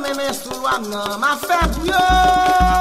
mè mè sou wap nan ma fèk yo.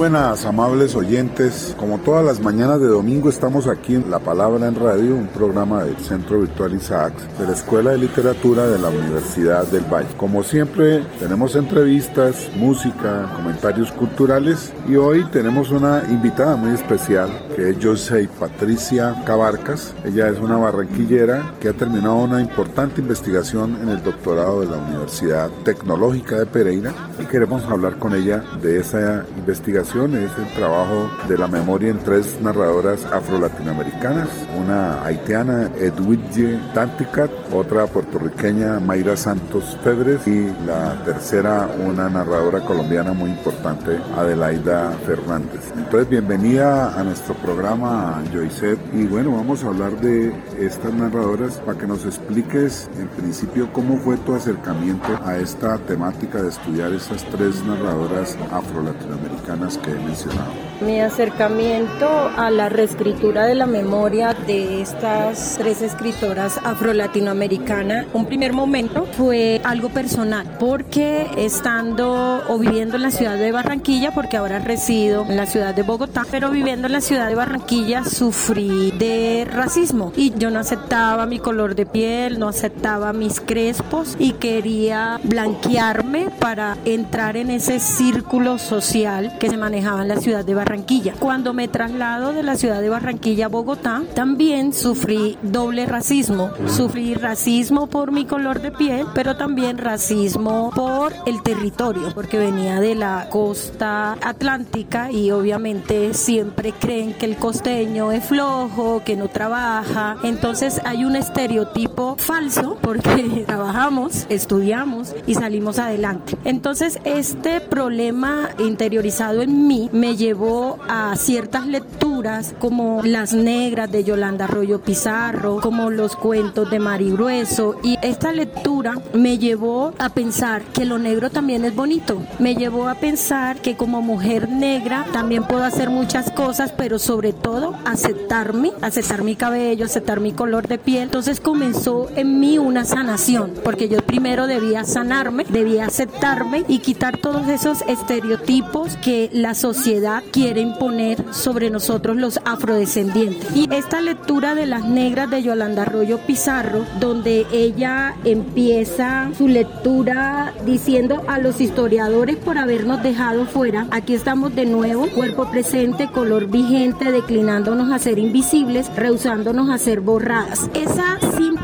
Buenas, amables oyentes. Como todas las mañanas de domingo estamos aquí en La Palabra en Radio, un programa del Centro Virtual Isaacs de la Escuela de Literatura de la Universidad del Valle. Como siempre, tenemos entrevistas, música, comentarios culturales y hoy tenemos una invitada muy especial que es José Patricia Cabarcas. Ella es una barranquillera que ha terminado una importante investigación en el doctorado de la Universidad Tecnológica de Pereira y queremos hablar con ella de esa investigación, es el trabajo de la memoria en tres narradoras afro-latinoamericanas, una haitiana Edwidge Tanticat, otra puertorriqueña Mayra Santos Febres y la tercera una narradora colombiana muy importante Adelaida Fernández. Entonces bienvenida a nuestro programa Joyset y bueno vamos a hablar de estas narradoras para que nos expliques en principio cómo fue tu acercamiento a esta temática de estudiar estas tres narradoras afro-latinoamericanas que he mencionado. Mi acercamiento a la reescritura de la memoria de estas tres escritoras afro-latinoamericanas, un primer momento fue algo personal, porque estando o viviendo en la ciudad de Barranquilla, porque ahora resido en la ciudad de Bogotá, pero viviendo en la ciudad de Barranquilla sufrí de racismo y yo no aceptaba mi color de piel, no aceptaba mis crespos y quería blanquearme para entrar en ese círculo social que se manejaba en la ciudad de Barranquilla. Cuando me traslado de la ciudad de Barranquilla a Bogotá, también sufrí doble racismo. Sufrí racismo por mi color de piel, pero también racismo por el territorio, porque venía de la costa atlántica y obviamente siempre creen que el costeño es flojo, que no trabaja. Entonces hay un estereotipo falso porque trabajamos, estudiamos y salimos adelante. Entonces este problema interiorizado en mí me llevó a ciertas lecturas como Las Negras de Yolanda Arroyo Pizarro, como los cuentos de Mari Grueso y esta lectura me llevó a pensar que lo negro también es bonito. Me llevó a pensar que como mujer negra también puedo hacer muchas cosas, pero sobre todo aceptarme, aceptar mi cabello, aceptar mi color de piel. Entonces comenzó en mí una sanación, porque yo primero debía sanarme, debía aceptarme y quitar todos esos estereotipos que la sociedad quiere imponer sobre nosotros los afrodescendientes. Y esta lectura de las negras de Yolanda Arroyo Pizarro, donde ella empieza su lectura diciendo a los historiadores por habernos dejado fuera, aquí estamos de nuevo, cuerpo presente, color vigente, declinándonos a ser invisibles, rehusándonos a ser borradas. Esa simple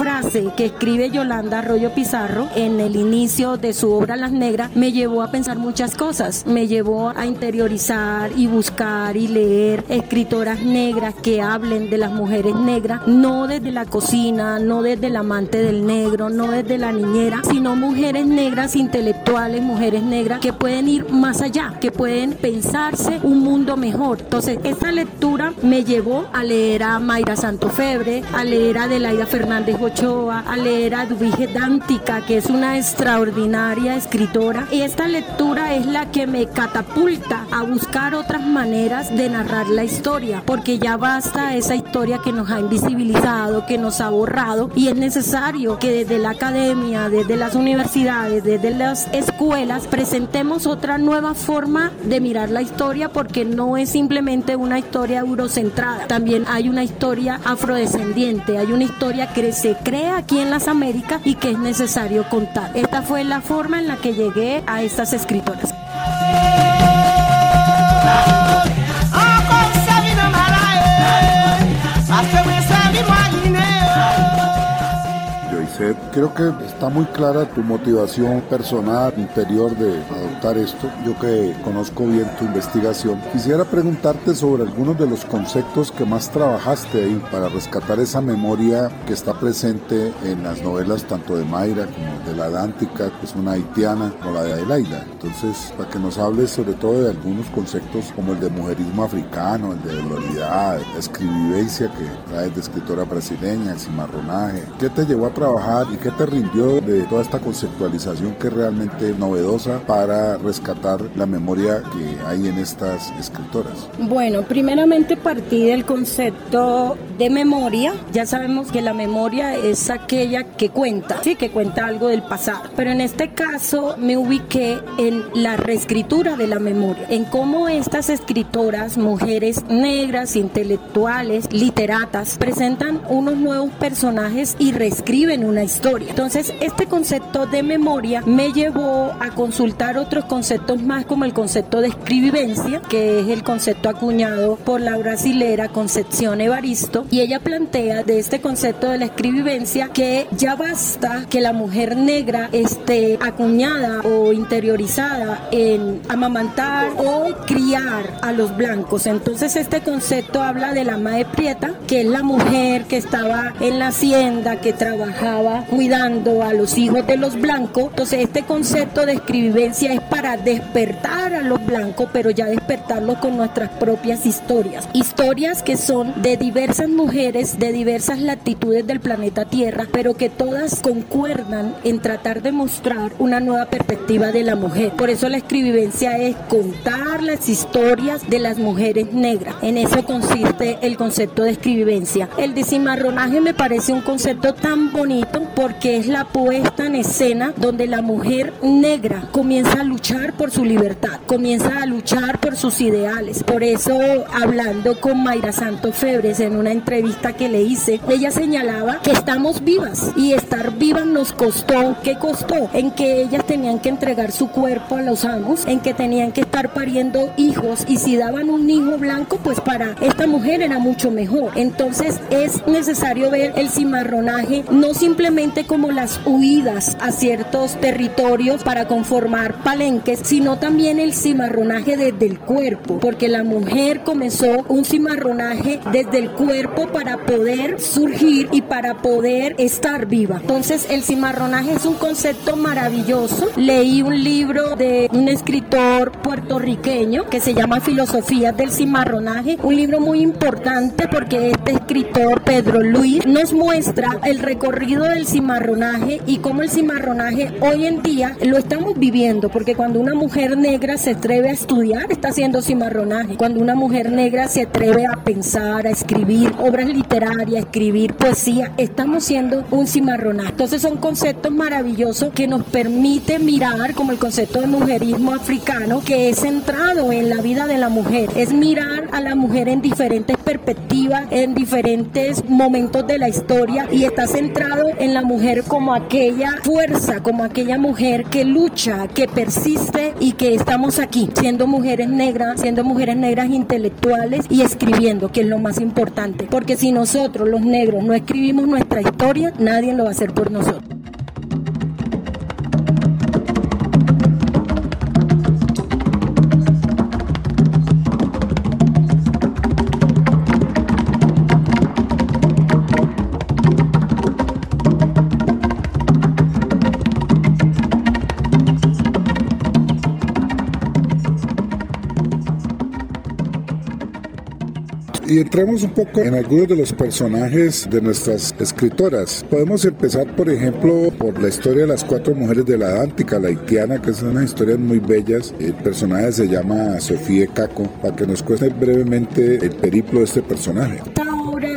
frase que escribe Yolanda Arroyo Pizarro en el inicio de su obra Las Negras me llevó a pensar muchas cosas, me llevó a interiorizar y buscar y leer escritoras negras que hablen de las mujeres negras, no desde la cocina, no desde el amante del negro, no desde la niñera, sino mujeres negras intelectuales, mujeres negras que pueden ir más allá, que pueden pensarse un mundo mejor. Entonces, esta lectura me llevó a leer a Mayra Santofebre, a leer a Adelaida Fernández Ochoa, a leer a Edwige Dántica, que es una extraordinaria escritora. Y esta lectura es la que me catapulta a buscar otras maneras de narrar la historia, porque ya basta esa historia que nos ha invisibilizado, que nos ha borrado, y es necesario que desde la academia, desde las universidades, desde las escuelas, presentemos otra nueva forma de mirar la historia, porque no es simplemente una historia eurocentrada, también hay una historia afrodescendiente, hay una historia que se crea aquí en las Américas y que es necesario contar. Esta fue la forma en la que llegué a estas escritoras. Creo que está muy clara tu motivación personal, interior de adoptar esto. Yo que conozco bien tu investigación, quisiera preguntarte sobre algunos de los conceptos que más trabajaste ahí para rescatar esa memoria que está presente en las novelas tanto de Mayra como de la Dántica, que es una haitiana, o la de Adelaida. Entonces, para que nos hables sobre todo de algunos conceptos como el de mujerismo africano, el de doloridad, la escribivencia que traes de escritora brasileña, el cimarronaje. ¿Qué te llevó a trabajar y qué te rindió de toda esta conceptualización que es realmente novedosa para rescatar la memoria que hay en estas escritoras? Bueno, primeramente partí del concepto de memoria. Ya sabemos que la memoria es aquella que cuenta, sí, que cuenta algo del pasado. Pero en este caso me ubiqué en la reescritura de la memoria, en cómo estas escritoras, mujeres negras, intelectuales, literatas, presentan unos nuevos personajes y reescriben una historia. Entonces, este concepto de memoria me llevó a consultar otros conceptos más como el concepto de escribivencia, que es el concepto acuñado por la brasilera Concepción Evaristo, y ella plantea de este concepto de la escribivencia que ya basta que la mujer negra esté acuñada o interiorizada en amamantar o criar a los blancos. Entonces este concepto habla de la madre prieta, que es la mujer que estaba en la hacienda, que trabajaba cuidando a los hijos de los blancos. Entonces este concepto de escribivencia es para despertar a los blancos, pero ya despertarlos con nuestras propias historias. Historias que son de diversas mujeres, de diversas latitudes del planeta Tierra, pero que todas concuerdan en tratar de mostrar una nueva perspectiva de la mujer. Por eso la escribivencia es contar las historias de las mujeres negras. En eso consiste el concepto de escribivencia. El de cimarronaje me parece un concepto tan bonito porque es la puesta en escena donde la mujer negra comienza a luchar por su libertad, comienza a luchar por sus ideales. Por eso, hablando con Mayra Santos Febres en una entrevista que le hice, ella señalaba que estamos vivas y estar vivas nos costó. ¿Qué costó? En que ellas tenían que entregar su cuerpo a los amos, en que tenían que estar pariendo hijos y si daban un hijo blanco, pues para esta mujer era mucho mejor. Entonces es necesario ver el cimarronaje no simplemente como las huidas a ciertos territorios para conformar palenques, sino también el cimarronaje desde el cuerpo, porque la mujer comenzó un cimarronaje desde el cuerpo para poder surgir y para poder estar viva. Entonces el cimarronaje es un concepto maravilloso. Leí un libro de un escritor puertorriqueño que se llama Filosofías del cimarronaje, un libro muy importante porque este escritor Pedro Luis nos muestra el recorrido del cimarronaje y cómo el cimarronaje hoy en día lo estamos viviendo, porque cuando una mujer negra se atreve a estudiar, está haciendo cimarronaje. Cuando una mujer negra se atreve a pensar, a escribir obras literarias, escribir poesía, estamos siendo un cimarronaje. Entonces son conceptos maravillosos que nos permite mirar como el concepto de mujerismo africano que es centrado en la vida de la mujer. Es mirar a la mujer en diferentes perspectivas, en diferentes momentos de la historia y está centrado en la mujer como aquella fuerza, como aquella mujer que lucha, que persiste y que estamos aquí, siendo mujeres negras, siendo mujeres negras intelectuales y escribiendo, que es lo más importante. Porque si nosotros los negros no escribimos nuestra historia, nadie lo va a hacer por nosotros. Y entremos un poco en algunos de los personajes de nuestras escritoras. Podemos empezar, por ejemplo, por la historia de las cuatro mujeres de la Dántica, la haitiana, que es una historias muy bellas. El personaje se llama Sofía Caco, para que nos cueste brevemente el periplo de este personaje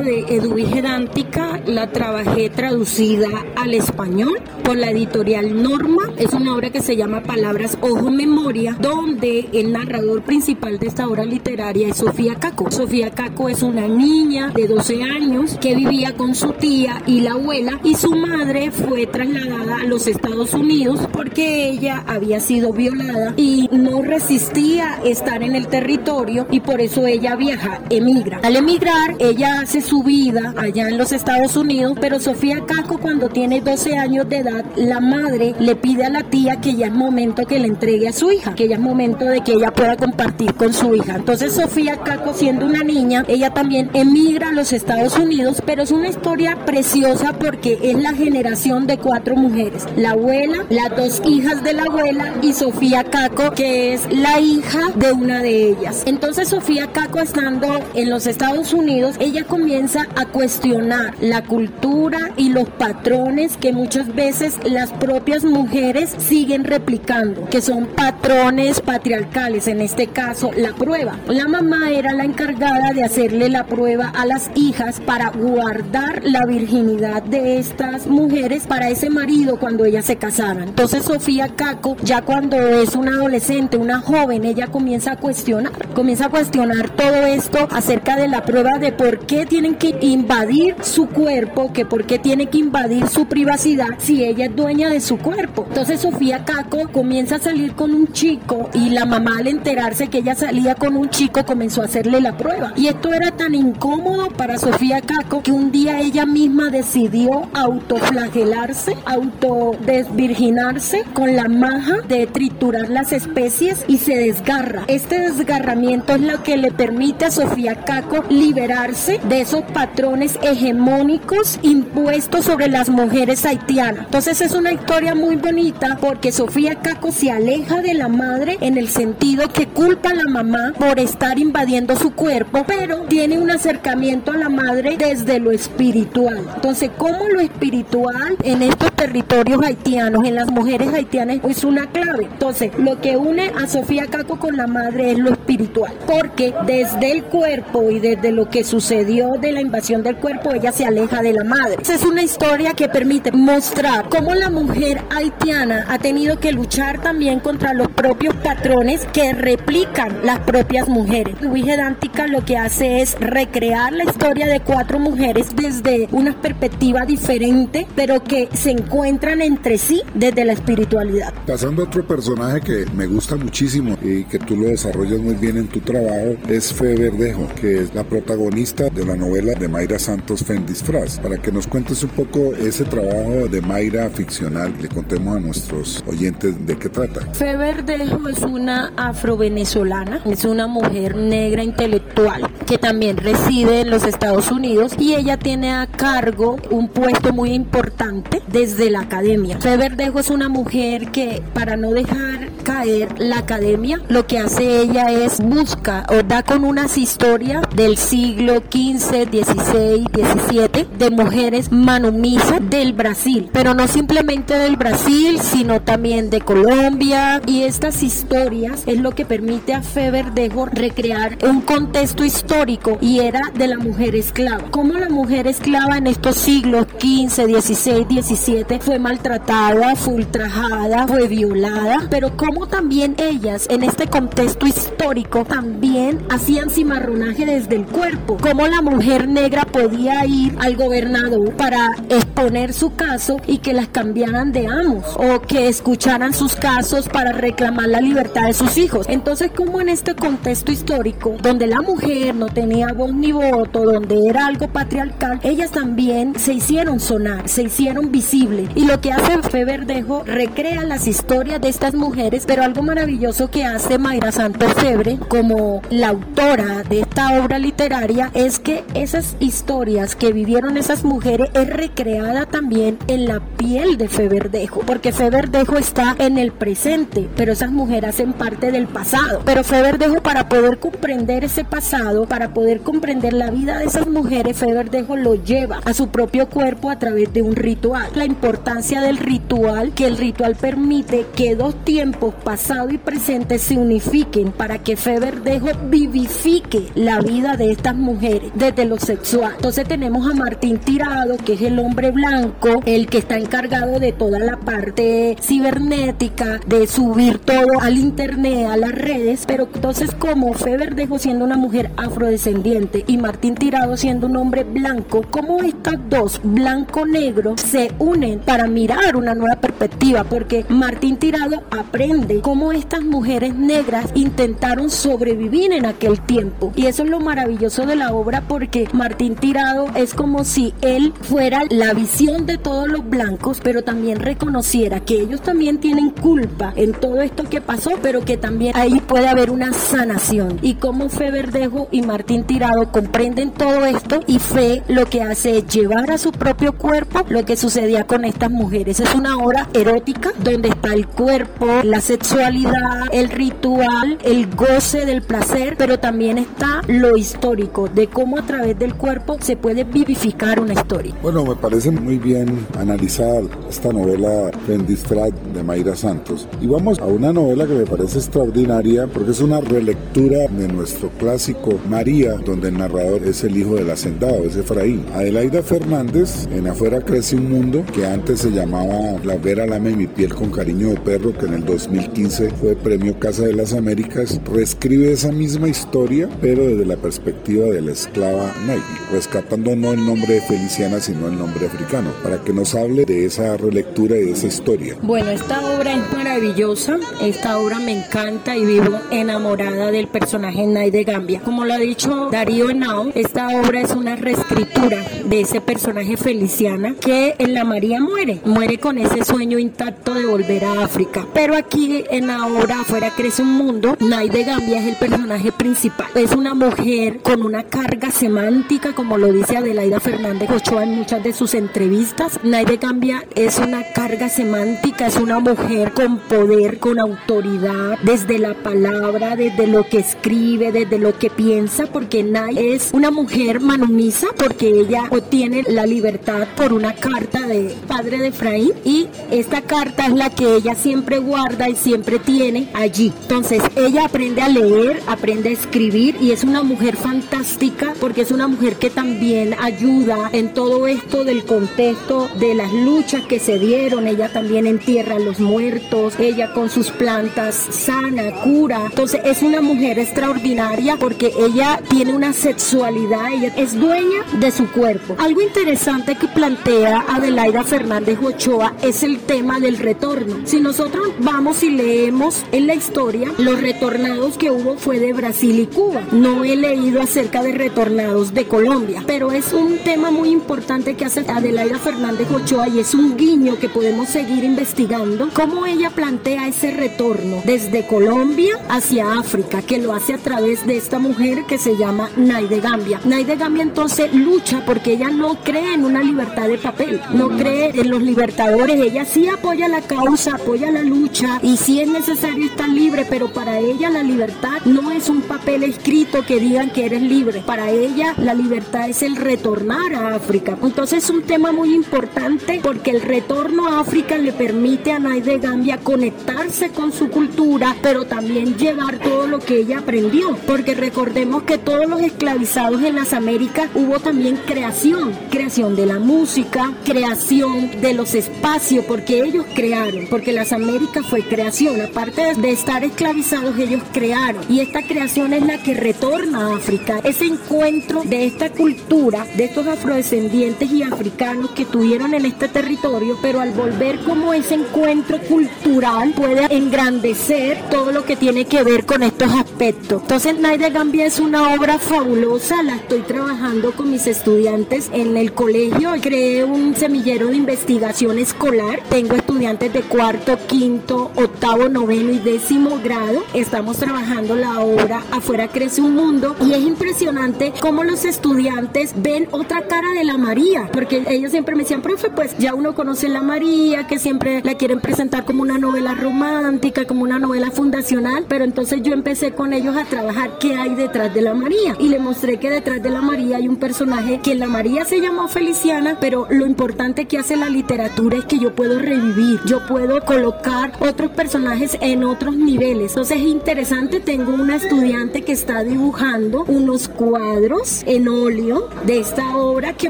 de Eduvige Dántica la trabajé traducida al español por la editorial Norma. Es una obra que se llama Palabras, Ojo, Memoria, donde el narrador principal de esta obra literaria es Sofía Caco. Sofía Caco es una niña de 12 años que vivía con su tía y la abuela y su madre fue trasladada a los Estados Unidos porque ella había sido violada y no resistía estar en el territorio y por eso ella viaja, emigra. Al emigrar, ella hace su vida allá en los Estados Unidos, pero Sofía Caco cuando tiene 12 años de edad, la madre le pide a la tía que ya es momento que le entregue a su hija, que ya es momento de que ella pueda compartir con su hija. Entonces Sofía Caco siendo una niña, ella también emigra a los Estados Unidos, pero es una historia preciosa porque es la generación de cuatro mujeres, la abuela, las dos hijas de la abuela y Sofía Caco, que es la hija de una de ellas. Entonces Sofía Caco estando en los Estados Unidos, ella comienza a cuestionar la cultura y los patrones que muchas veces las propias mujeres siguen replicando, que son patrones patriarcales, en este caso la prueba. La mamá era la encargada de hacerle la prueba a las hijas para guardar la virginidad de estas mujeres para ese marido cuando ellas se casaran. Entonces Sofía Caco, ya cuando es una adolescente, una joven, ella comienza a cuestionar, comienza a cuestionar todo esto acerca de la prueba de por qué tienen que invadir su cuerpo, que por qué tiene que invadir su privacidad si ella es dueña de su cuerpo. Entonces Sofía Caco comienza a salir con un chico y la mamá al enterarse que ella salía con un chico comenzó a hacerle la prueba. Y esto era tan incómodo para Sofía Caco que un día ella misma decidió autoflagelarse, autodesvirginarse con la maja de triturar las especies y se desgarra. Este desgarramiento es lo que le permite a Sofía Caco liberarse de esos patrones hegemónicos impuestos sobre las mujeres haitianas. Entonces es una historia muy bonita porque Sofía Caco se aleja de la madre en el sentido que culpa a la mamá por estar invadiendo su cuerpo, pero tiene un acercamiento a la madre desde lo espiritual. Entonces, ¿cómo lo espiritual en estos territorios haitianos, en las mujeres haitianas, es una clave? Entonces, lo que une a Sofía Caco con la madre es lo espiritual, porque desde el cuerpo y desde lo que sucedió de la invasión del cuerpo, ella se aleja de la madre. Es una historia que permite mostrar cómo la mujer haitiana ha tenido que luchar también contra los propios patrones que replican las propias mujeres. Luis Dántica lo que hace es recrear la historia de cuatro mujeres desde una perspectiva diferente, pero que se encuentran entre sí desde la espiritualidad. Pasando a otro personaje que me gusta muchísimo y que tú lo desarrollas muy bien en tu trabajo, es Fe Verdejo, que es la protagonista de la novela de Mayra Santos Fendisfraz, para que nos cuentes un poco ese trabajo de Mayra ficcional, le contemos a nuestros oyentes de qué trata. Fe Verdejo es una afrovenezolana, es una mujer negra intelectual que también reside en los Estados Unidos y ella tiene a cargo un puesto muy importante desde la academia. Fe Verdejo es una mujer que para no dejar caer la academia, lo que hace ella es busca o da con unas historias del siglo XV, 16, 17 de mujeres manumisas del Brasil, pero no simplemente del Brasil, sino también de Colombia. Y estas historias es lo que permite a Feverdejo recrear un contexto histórico y era de la mujer esclava. Como la mujer esclava en estos siglos 15, 16, 17 fue maltratada, fue ultrajada, fue violada, pero como también ellas en este contexto histórico también hacían cimarronaje desde el cuerpo, como la mujer negra podía ir al gobernador para exponer su caso y que las cambiaran de amos o que escucharan sus casos para reclamar la libertad de sus hijos. Entonces, como en este contexto histórico, donde la mujer no tenía voz ni voto, donde era algo patriarcal, ellas también se hicieron sonar, se hicieron visibles. Y lo que hace Fe Verdejo recrea las historias de estas mujeres, pero algo maravilloso que hace Mayra Santos Febre como la autora de esta obra literaria es que esas historias que vivieron esas mujeres es recreada también en la piel de Feverdejo, porque Feverdejo está en el presente, pero esas mujeres hacen parte del pasado. Pero Feverdejo para poder comprender ese pasado para poder comprender la vida de esas mujeres, Feverdejo lo lleva a su propio cuerpo a través de un ritual. La importancia del ritual, que el ritual permite que dos tiempos, pasado y presente, se unifiquen para que Feverdejo vivifique la vida de estas mujeres desde sexual. Entonces tenemos a Martín Tirado, que es el hombre blanco, el que está encargado de toda la parte cibernética, de subir todo al internet, a las redes, pero entonces como Feverdejo siendo una mujer afrodescendiente y Martín Tirado siendo un hombre blanco, ¿cómo estas dos, blanco-negro, se unen para mirar una nueva perspectiva? Porque Martín Tirado aprende cómo estas mujeres negras intentaron sobrevivir en aquel tiempo. Y eso es lo maravilloso de la obra porque Martín Tirado es como si él fuera la visión de todos los blancos, pero también reconociera que ellos también tienen culpa en todo esto que pasó, pero que también ahí puede haber una sanación. Y como Fe Verdejo y Martín Tirado comprenden todo esto y Fe lo que hace es llevar a su propio cuerpo lo que sucedía con estas mujeres. Es una obra erótica donde está el cuerpo, la sexualidad, el ritual, el goce del placer, pero también está lo histórico de cómo a través del cuerpo se puede vivificar una historia. Bueno, me parece muy bien analizar esta novela Fendistrat de Mayra Santos. Y vamos a una novela que me parece extraordinaria porque es una relectura de nuestro clásico María, donde el narrador es el hijo del hacendado, es Efraín. Adelaida Fernández, en Afuera crece un mundo, que antes se llamaba La Vera Lame mi piel con cariño de perro, que en el 2015 fue premio Casa de las Américas, reescribe esa misma historia, pero desde la perspectiva de la esclava Nike, rescatando no el nombre de Feliciana, sino el nombre africano, para que nos hable de esa relectura y de esa historia. Bueno, esta obra es maravillosa, esta obra me encanta y vivo enamorada del personaje Nay de Gambia. Como lo ha dicho Darío Henao, esta obra es una reescritura de ese personaje Feliciana que en la María muere, muere con ese sueño intacto de volver a África. Pero aquí en la obra afuera crece un mundo, Nay de Gambia es el personaje principal. Es una mujer con una carga semántica, como lo dice Adelaida Fernández Ochoa en muchas de sus entrevistas. Nay de Gambia es una carga semántica, es una mujer con poder, con autoridad, desde la palabra, desde lo que escribe, desde lo que piensa, porque Nay es una mujer manumisa, porque ella obtiene la libertad por una carta de padre de Efraín y esta carta es la que ella siempre guarda y siempre tiene allí. Entonces ella aprende a leer, aprende a escribir y es una mujer fantástica porque es una mujer que también ayuda en todo esto del contexto de las luchas que se dieron. Ella también entierra a los muertos, ella con sus plantas sana, cura. Entonces es una mujer extraordinaria porque ella tiene una sexualidad, ella es dueña de su cuerpo. Algo interesante que plantea Adelaida Fernández Ochoa es el tema del retorno. Si nosotros vamos y leemos en la historia, los retornados que hubo fue de Brasil y Cuba. No he leído acerca de retornados de Colombia, pero es un tema muy importante que hace Adelaida Fernández Ochoa y es un guiño que podemos seguir investigando. Cómo ella plantea ese retorno desde Colombia hacia África, que lo hace a través de esta mujer que se llama Naide Gambia. Naide Gambia entonces lucha porque ella no cree en una libertad de papel, no cree en los libertadores, ella sí apoya la causa, apoya la lucha y sí es necesario estar libre, pero para ella la libertad no es un papel escrito que digan que eres libre, para ella la libertad es el retornar a África. Entonces es un tema muy importante porque el retorno a África le permite a Naide Gambia conectarse con su cultura, pero también llevar todo lo que ella aprendió, porque recordemos que todos los esclavizados en las Américas hubo también creación, creación de la música, creación de los espacios, porque ellos crearon, porque las Américas fue creación, aparte de estar esclavizados ellos crearon, y esta creación es la que retorna a África, ese encuentro de esta cultura, de estos afrodescendientes y africanos que tuvieron en este territorio, pero al volver como ese encuentro cultural puede engrandecer todo lo que tiene que ver con estos aspectos. Entonces, Naide Gambia es una obra fabulosa, la estoy trabajando con mis estudiantes en el colegio. Creé un semillero de investigación escolar. Tengo estudiantes de cuarto, quinto, octavo, noveno y décimo grado. Estamos trabajando la obra Afuera crece un mundo y es impresionante cómo los estudiantes ven otra cara de la María, porque ellos siempre me decían, profe, pues ya uno conoce la María, que siempre la quieren presentar como una novela romántica, como una novela fundacional, pero entonces yo empecé con ellos a trabajar qué hay detrás de la María. Y le mostré que detrás de la María hay un personaje que la María se llamó Feliciana, pero lo importante que hace la literatura es que yo puedo revivir, yo puedo colocar otros personajes en otros niveles. Entonces es interesante, tengo una estudiante que está dibujando unos cuadros en óleo de esta obra que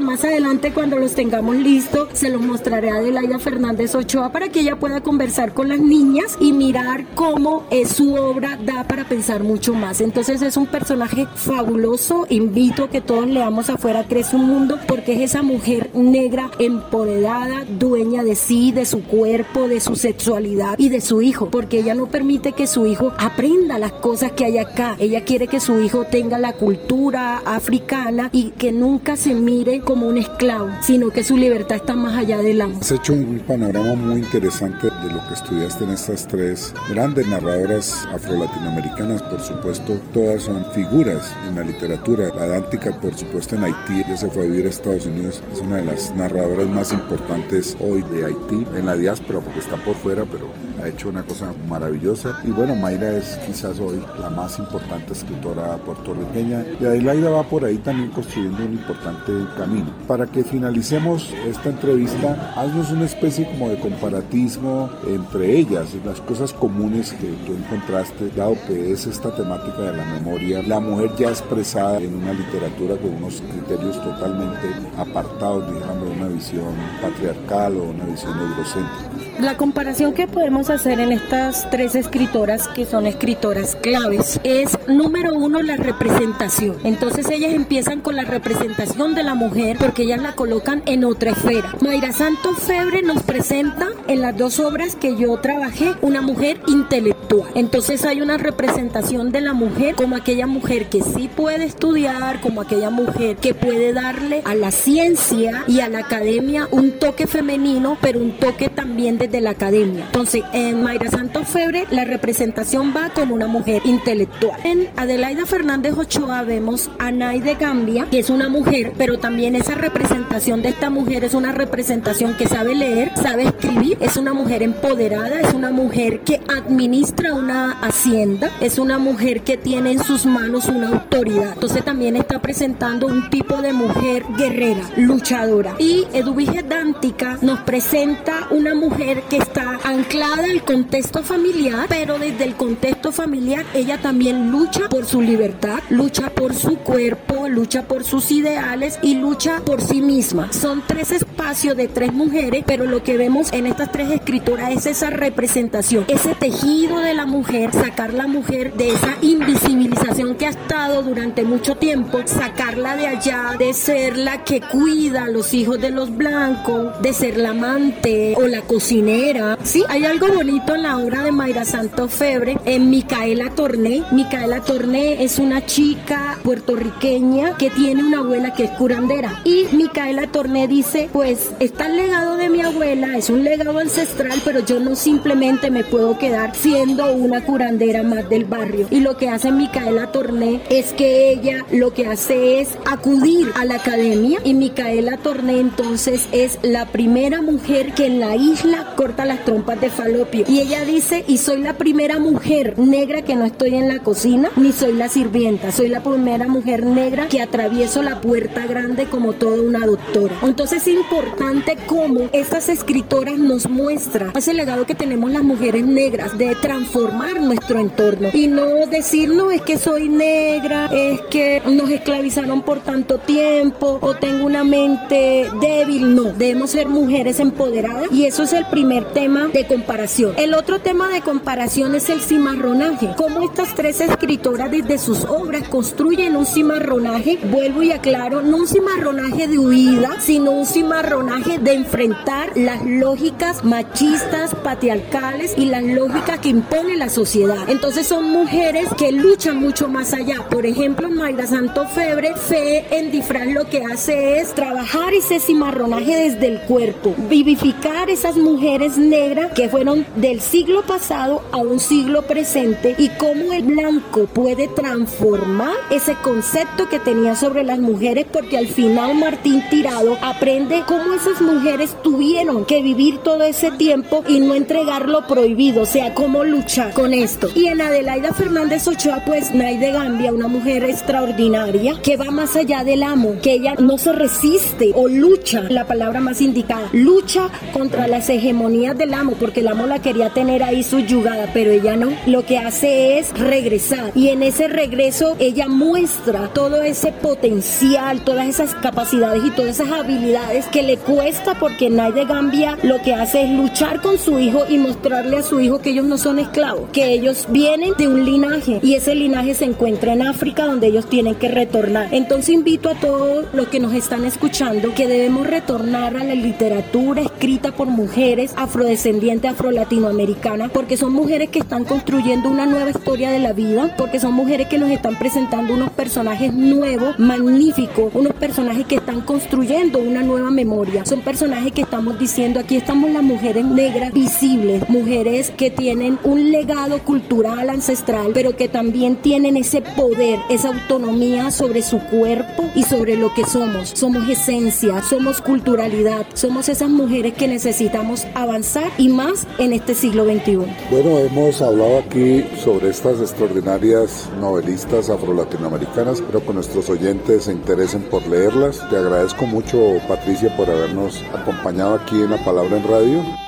más adelante cuando los tengamos listos se los mostraré a Adelaida Fernández Ochoa para que ella pueda conversar con las niñas y mirar cómo es su obra da para pensar mucho más. Entonces es un personaje fabuloso, invito a que todos leamos afuera Crece un Mundo porque es esa mujer negra empoderada, dueña de sí, de su cuerpo, de su sexualidad y de su hijo, porque ella no permite que su hijo aprenda las cosas que hay acá. Ella quiere que su hijo tenga la cultura africana y que nunca se mire como un esclavo, sino que su libertad está más allá del amo. Has hecho un panorama muy interesante de lo que estudiaste en estas tres grandes narradoras afro-latinoamericanas, por supuesto, todas son figuras en la literatura. La Dántica, por supuesto, en Haití, ya se fue a vivir a Estados Unidos, es una de las narradoras más importantes hoy de Haití, en la diáspora, porque está por fuera, pero ha hecho una cosa maravillosa. Y bueno, Mayra es quizás hoy la más importante escritora puertorriqueña y Adelaida va por ahí también construyendo un importante camino. Para que finalicemos esta entrevista, haznos una especie como de comparatismo entre ellas, las cosas comunes que tú encontraste, dado que es esta temática de la memoria, la mujer ya expresada en una literatura con unos criterios totalmente apartados, digamos, de una visión patriarcal o una visión eurocéntrica. La comparación que podemos hacer en estas tres escritoras, que son escritoras claves, es número uno la representación. Entonces ellas empiezan con la representación de la mujer porque ellas la colocan en otra esfera. Mayra Santos Febre nos presenta en las dos obras que yo trabajé una mujer intelectual. Entonces hay una representación de la mujer como aquella mujer que sí puede estudiar, como aquella mujer que puede darle a la ciencia y a la academia un toque femenino, pero un toque también desde la academia. Entonces, en Mayra Santos Febre, la representación va como una mujer intelectual. En Adelaida Fernández Ochoa vemos a Naide Gambia, que es una mujer, pero también esa representación de esta mujer es una representación que sabe leer, sabe escribir, es una mujer empoderada, es una mujer que administra una hacienda, es una mujer que tiene en sus manos una autoridad. Entonces también está presentando un tipo de mujer guerrera, luchadora. Y Eduvige Dántica nos presenta una mujer que está anclada al contexto familiar, pero desde el contexto familiar ella también lucha por su libertad, lucha por su cuerpo, lucha por sus ideales y lucha por sí misma. Son tres espacios de tres mujeres, pero lo que vemos en estas tres escritoras es esa representación, ese tejido de la mujer, sacar la mujer de esa invisibilización que ha estado durante mucho tiempo, sacarla de allá, de ser la que cuida a los hijos de los blancos, de ser la amante o la cocinera. Sí, hay algo bonito en la obra de Mayra Santos Febre, en Micaela Torné. Micaela Torné es una chica puertorriqueña que tiene una abuela que es curandera. Y Micaela Torné dice, pues está el legado de mi abuela, es un legado ancestral, pero yo no simplemente me puedo quedar siendo una curandera más del barrio. Y lo que hace Micaela Torné es que ella lo que hace es acudir a la academia y Micaela Torné entonces es la primera mujer que en la isla corta las trompas de falopio. Y ella dice, y soy la primera mujer negra que no estoy en la cocina, ni soy la sirvienta, soy la primera mujer negra que atravieso la puerta grande como toda una doctora. Entonces es importante cómo estas escritoras nos muestran ese legado que tenemos las mujeres negras de transformar nuestro entorno y no decir, no, es que soy negra, es que nos esclavizaron por tanto tiempo o tengo una mente débil. No, debemos ser mujeres empoderadas y eso es el primer tema de comparación. El otro tema de comparación es el cimarronaje. Cómo estas tres escritoras desde sus obras construyen un cimarronaje, vuelvo y aclaro, no un cimarronaje de huida, sino un cimarronaje de enfrentar las lógicas machistas, patriarcales y las lógicas que impone la sociedad. Entonces son mujeres que luchan mucho más allá. Por ejemplo, Mayra Santo Febre, Fe en Disfraz lo que hace es trabajar ese cimarronaje cimarronaje desde el cuerpo, vivificar esas mujeres negras que fueron del siglo pasado a un siglo presente y cómo el blanco puede transformar ese concepto que tenía sobre las mujeres porque al final Martín Tirado aprende cómo esas mujeres tuvieron que vivir todo ese tiempo y no entregar lo prohibido, o sea, cómo luchar con esto. Y en Adelaida Fernández Ochoa, pues Naide Gambia, una mujer extraordinaria que va más allá del amo, que ella no se resiste o lucha, la palabra más indicada, lucha contra las hegemonías del amo, porque el amo la quería tener ahí subyugada, pero ella no. Lo que hace es regresar y en ese regreso ella muestra todo ese potencial, todas esas capacidades y todas esas habilidades que le cuesta porque Naide Gambia lo que hace es luchar con su hijo y mostrarle a su hijo que ellos no son esclavos, que ellos vienen de un linaje y ese linaje se encuentra en África donde ellos tienen que retornar. Entonces invito a todos los que nos están escuchando que debemos retornar a la literatura escrita por mujeres afrodescendientes, afro-latinoamericanas, porque son mujeres que están construyendo una nueva historia de la vida, porque son mujeres que nos están presentando unos personajes nuevos, magníficos, unos personajes que están construyendo una nueva memoria. Son personajes que estamos diciendo, aquí estamos las mujeres negras visibles, mujeres que tienen un legado cultural ancestral, pero que también tienen ese poder, esa autonomía sobre su cuerpo y sobre lo que somos. Somos esencia, somos culturalidad, somos esas mujeres que necesitamos avanzar y más en este siglo XXI. Bueno, hemos hablado aquí sobre estas extraordinarias novelistas afro-latinoamericanas, pero que nuestros oyentes se interesen por leerlas. Te agradezco mucho, Patricia, por habernos acompañado aquí en La Palabra en Radio.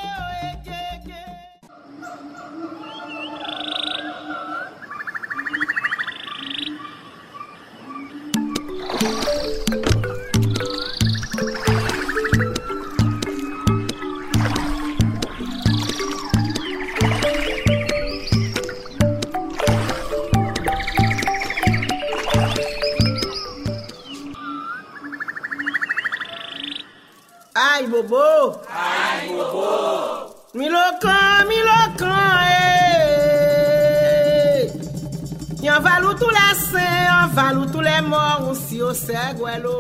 Ay, bobo. Ay, bobo. Mi locan, mi locan, eh. Y'en valou tous les saints, y'en valou tous les morts, aussi au seguelo.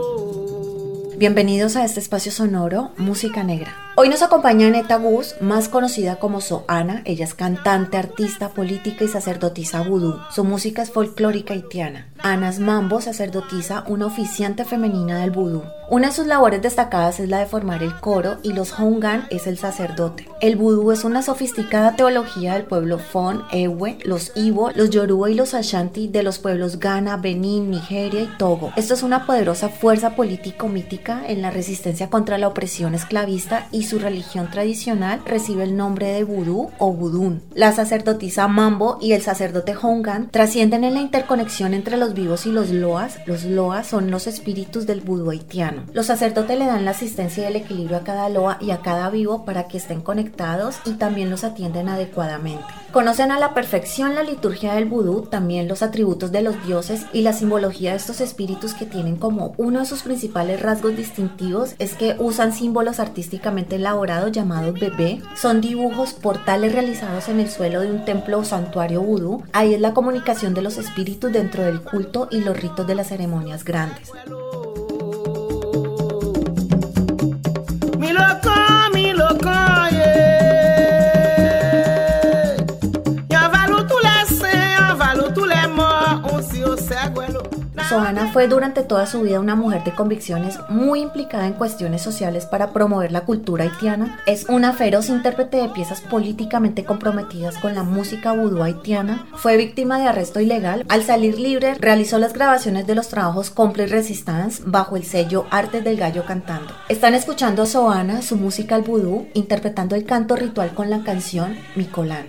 Bienvenidos a este espacio sonoro Música Negra. Hoy nos acompaña Neta Gus, más conocida como Soana. Ella es cantante, artista, política y sacerdotisa vudú. Su música es folclórica haitiana. Ana es mambo, sacerdotisa, una oficiante femenina del vudú. Una de sus labores destacadas es la de formar el coro y los hongan es el sacerdote. El vudú es una sofisticada teología del pueblo Fon, Ewe, los Ibo, los Yoruba y los Ashanti de los pueblos Ghana, Benín, Nigeria y Togo. Esto es una poderosa fuerza político-mítica en la resistencia contra la opresión esclavista y su religión tradicional recibe el nombre de vudú o vudún. La sacerdotisa Mambo y el sacerdote Hongan trascienden en la interconexión entre los vivos y los loas. Los loas son los espíritus del vudú haitiano. Los sacerdotes le dan la asistencia y el equilibrio a cada loa y a cada vivo para que estén conectados y también los atienden adecuadamente. Conocen a la perfección la liturgia del vudú, también los atributos de los dioses y la simbología de estos espíritus que tienen como uno de sus principales rasgos distintivos es que usan símbolos artísticamente elaborados llamados bebé. Son dibujos portales realizados en el suelo de un templo o santuario vudú. Ahí es la comunicación de los espíritus dentro del culto y los ritos de las ceremonias grandes. Mi locan, mi locan, Sohana fue durante toda su vida una mujer de convicciones muy implicada en cuestiones sociales para promover la cultura haitiana. Es una feroz intérprete de piezas políticamente comprometidas con la música vudú haitiana. Fue víctima de arresto ilegal. Al salir libre, realizó las grabaciones de los trabajos Complete Resistance bajo el sello Artes del Gallo Cantando. Están escuchando a Sohana, su música al vudú, interpretando el canto ritual con la canción Micolán.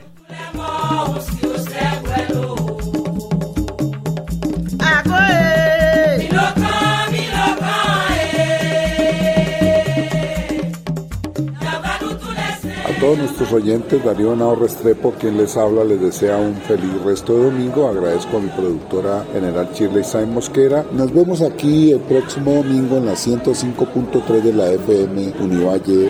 Nuestros oyentes, Darío Nao Restrepo, quien les habla, les desea un feliz resto de domingo. Agradezco a mi productora general Shirley Sain Mosquera. Nos vemos aquí el próximo domingo en la 105.3 de la FM Univalle.